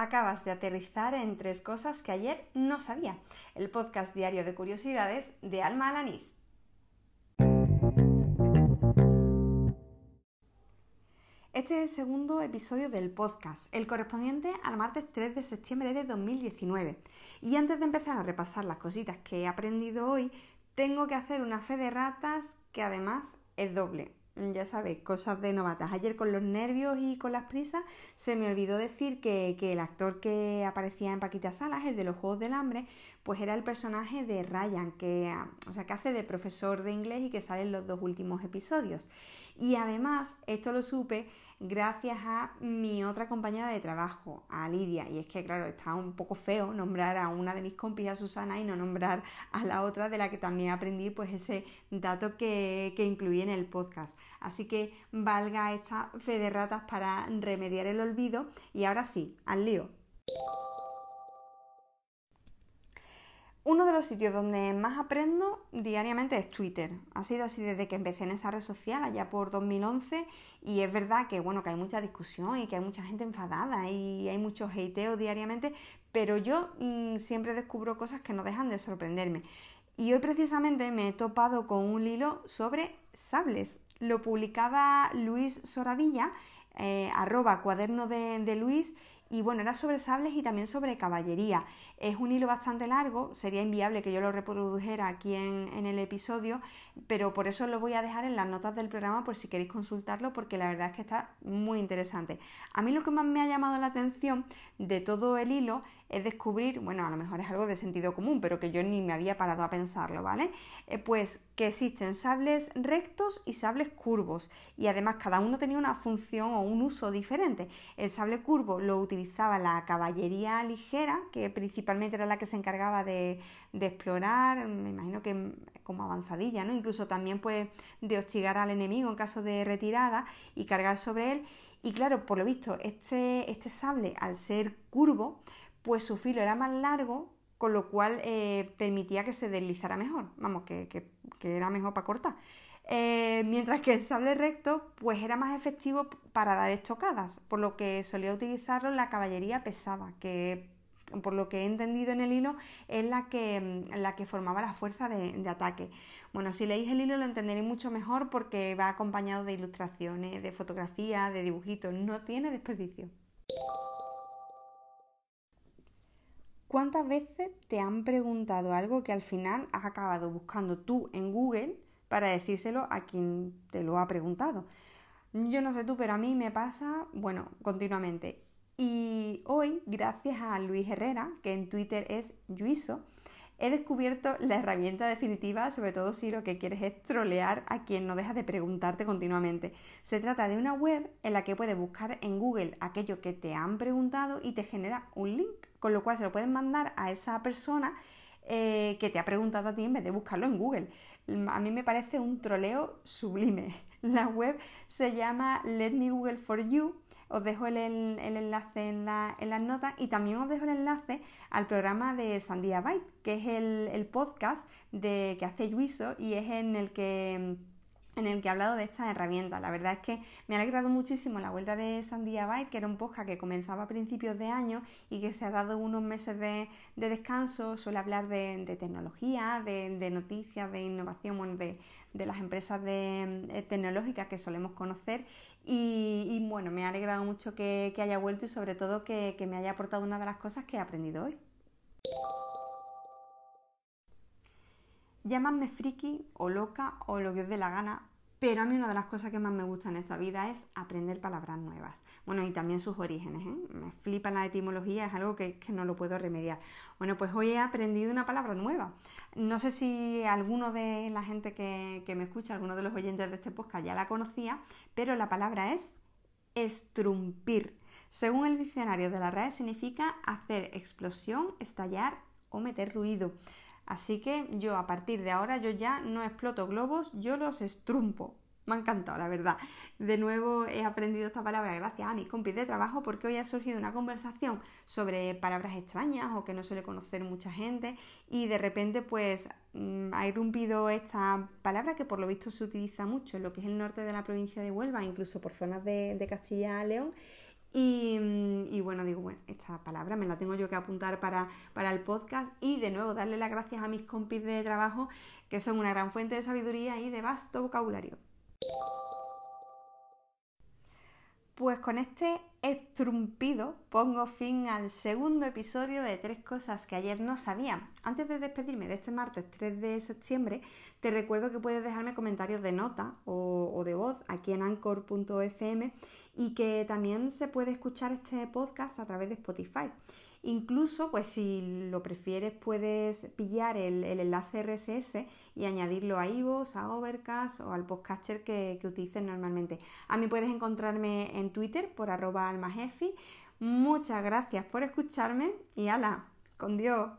Acabas de aterrizar en tres cosas que ayer no sabía. El podcast diario de curiosidades de Alma Alanís. Este es el segundo episodio del podcast, el correspondiente al martes 3 de septiembre de 2019. Y antes de empezar a repasar las cositas que he aprendido hoy, tengo que hacer una fe de ratas que además es doble. Ya sabéis, cosas de novatas. Ayer con los nervios y con las prisas se me olvidó decir que, el actor que aparecía en Paquita Salas, el de los Juegos del Hambre, pues era el personaje de Ryan, que, o sea, que hace de profesor de inglés y que sale en los dos últimos episodios. Y además, esto lo supe gracias a mi otra compañera de trabajo, a Lidia. Y es que, claro, está un poco feo nombrar a una de mis compis, a Susana, y no nombrar a la otra de la que también aprendí pues ese dato que, que incluí en el podcast. Así que valga esta fe de ratas para remediar el olvido. Y ahora sí, al lío. Uno de los sitios donde más aprendo diariamente es Twitter. Ha sido así desde que empecé en esa red social, allá por 2011, y es verdad que bueno, que hay mucha discusión y que hay mucha gente enfadada y hay mucho hateo diariamente, pero yo mm, siempre descubro cosas que no dejan de sorprenderme. Y hoy precisamente me he topado con un hilo sobre sables. Lo publicaba Luis Soradilla, eh, arroba cuaderno de Luis, y bueno, era sobre sables y también sobre caballería. Es un hilo bastante largo, sería inviable que yo lo reprodujera aquí en, el episodio, pero por eso lo voy a dejar en las notas del programa por si queréis consultarlo, porque la verdad es que está muy interesante. A mí lo que más me ha llamado la atención de todo el hilo es descubrir, bueno, a lo mejor es algo de sentido común, pero que yo ni me había parado a pensarlo, ¿vale? Eh, pues que existen sables rectos y sables curvos, y además cada uno tenía una función o un uso diferente. El sable curvo lo utilizaba la caballería ligera, que principalmente era la que se encargaba de, explorar, me imagino que como avanzadilla, ¿no? Incluso también pues de hostigar al enemigo en caso de retirada y cargar sobre él. Y claro, por lo visto, este, este sable, al ser curvo, pues su filo era más largo, con lo cual eh, permitía que se deslizara mejor, vamos, que, era mejor para cortar. Eh, mientras que el sable recto, pues era más efectivo para dar estocadas, por lo que solía utilizarlo la caballería pesada, que por lo que he entendido en el hilo, es la que, la que formaba la fuerza de, de, ataque. Bueno, si leéis el hilo lo entenderéis mucho mejor porque va acompañado de ilustraciones, de fotografías, de dibujitos, no tiene desperdicio. ¿Cuántas veces te han preguntado algo que al final has acabado buscando tú en Google para decírselo a quien te lo ha preguntado? Yo no sé tú, pero a mí me pasa, bueno, continuamente. Y hoy, gracias a Luis Herrera, que en Twitter es Yuiso, he descubierto la herramienta definitiva, sobre todo si lo que quieres es trolear a quien no deja de preguntarte continuamente. Se trata de una web en la que puedes buscar en Google aquello que te han preguntado y te genera un link con lo cual se lo pueden mandar a esa persona eh, que te ha preguntado a ti en vez de buscarlo en Google. A mí me parece un troleo sublime. La web se llama Let Me Google for You. Os dejo el, enlace en, las notas y también os dejo el enlace al programa de Sandia Byte, que es el, podcast de, que hace Yuiso y es en el que en el que he hablado de estas herramientas. La verdad es que me ha alegrado muchísimo la vuelta de Sandía Byte, que era un podcast que comenzaba a principios de año y que se ha dado unos meses de, descanso. Suele hablar de, tecnología, de, noticias, de innovación, de, las empresas de, tecnológicas que solemos conocer. Y, bueno, me ha alegrado mucho que, haya vuelto y sobre todo que, que me haya aportado una de las cosas que he aprendido hoy. Llámame friki o loca o lo que os dé la gana, pero a mí una de las cosas que más me gusta en esta vida es aprender palabras nuevas. Bueno, y también sus orígenes. ¿eh? Me flipa la etimología, es algo que, no lo puedo remediar. Bueno, pues hoy he aprendido una palabra nueva. No sé si alguno de la gente que, que me escucha, alguno de los oyentes de este podcast ya la conocía, pero la palabra es estrumpir. Según el diccionario de la RAE significa hacer explosión, estallar o meter ruido. Así que yo a partir de ahora yo ya no exploto globos, yo los estrumpo. Me ha encantado, la verdad. De nuevo he aprendido esta palabra gracias a mis compis de trabajo porque hoy ha surgido una conversación sobre palabras extrañas o que no suele conocer mucha gente y de repente pues mm, ha irrumpido esta palabra que por lo visto se utiliza mucho en lo que es el norte de la provincia de Huelva, incluso por zonas de, de Castilla-León. Y, mm, y bueno, digo, bueno, esta palabra me la tengo yo que apuntar para, para el podcast y de nuevo darle las gracias a mis compis de trabajo que son una gran fuente de sabiduría y de vasto vocabulario. Pues con este estrumpido pongo fin al segundo episodio de Tres Cosas que ayer no sabía. Antes de despedirme de este martes 3 de septiembre, te recuerdo que puedes dejarme comentarios de nota o, o de voz aquí en anchor.fm y que también se puede escuchar este podcast a través de Spotify. Incluso, pues si lo prefieres, puedes pillar el, enlace RSS y añadirlo a iVoox, a Overcast o al podcaster que, que normalmente. A mí puedes encontrarme en Twitter por arroba almajefi. Muchas gracias por escucharme y ala, con Dios.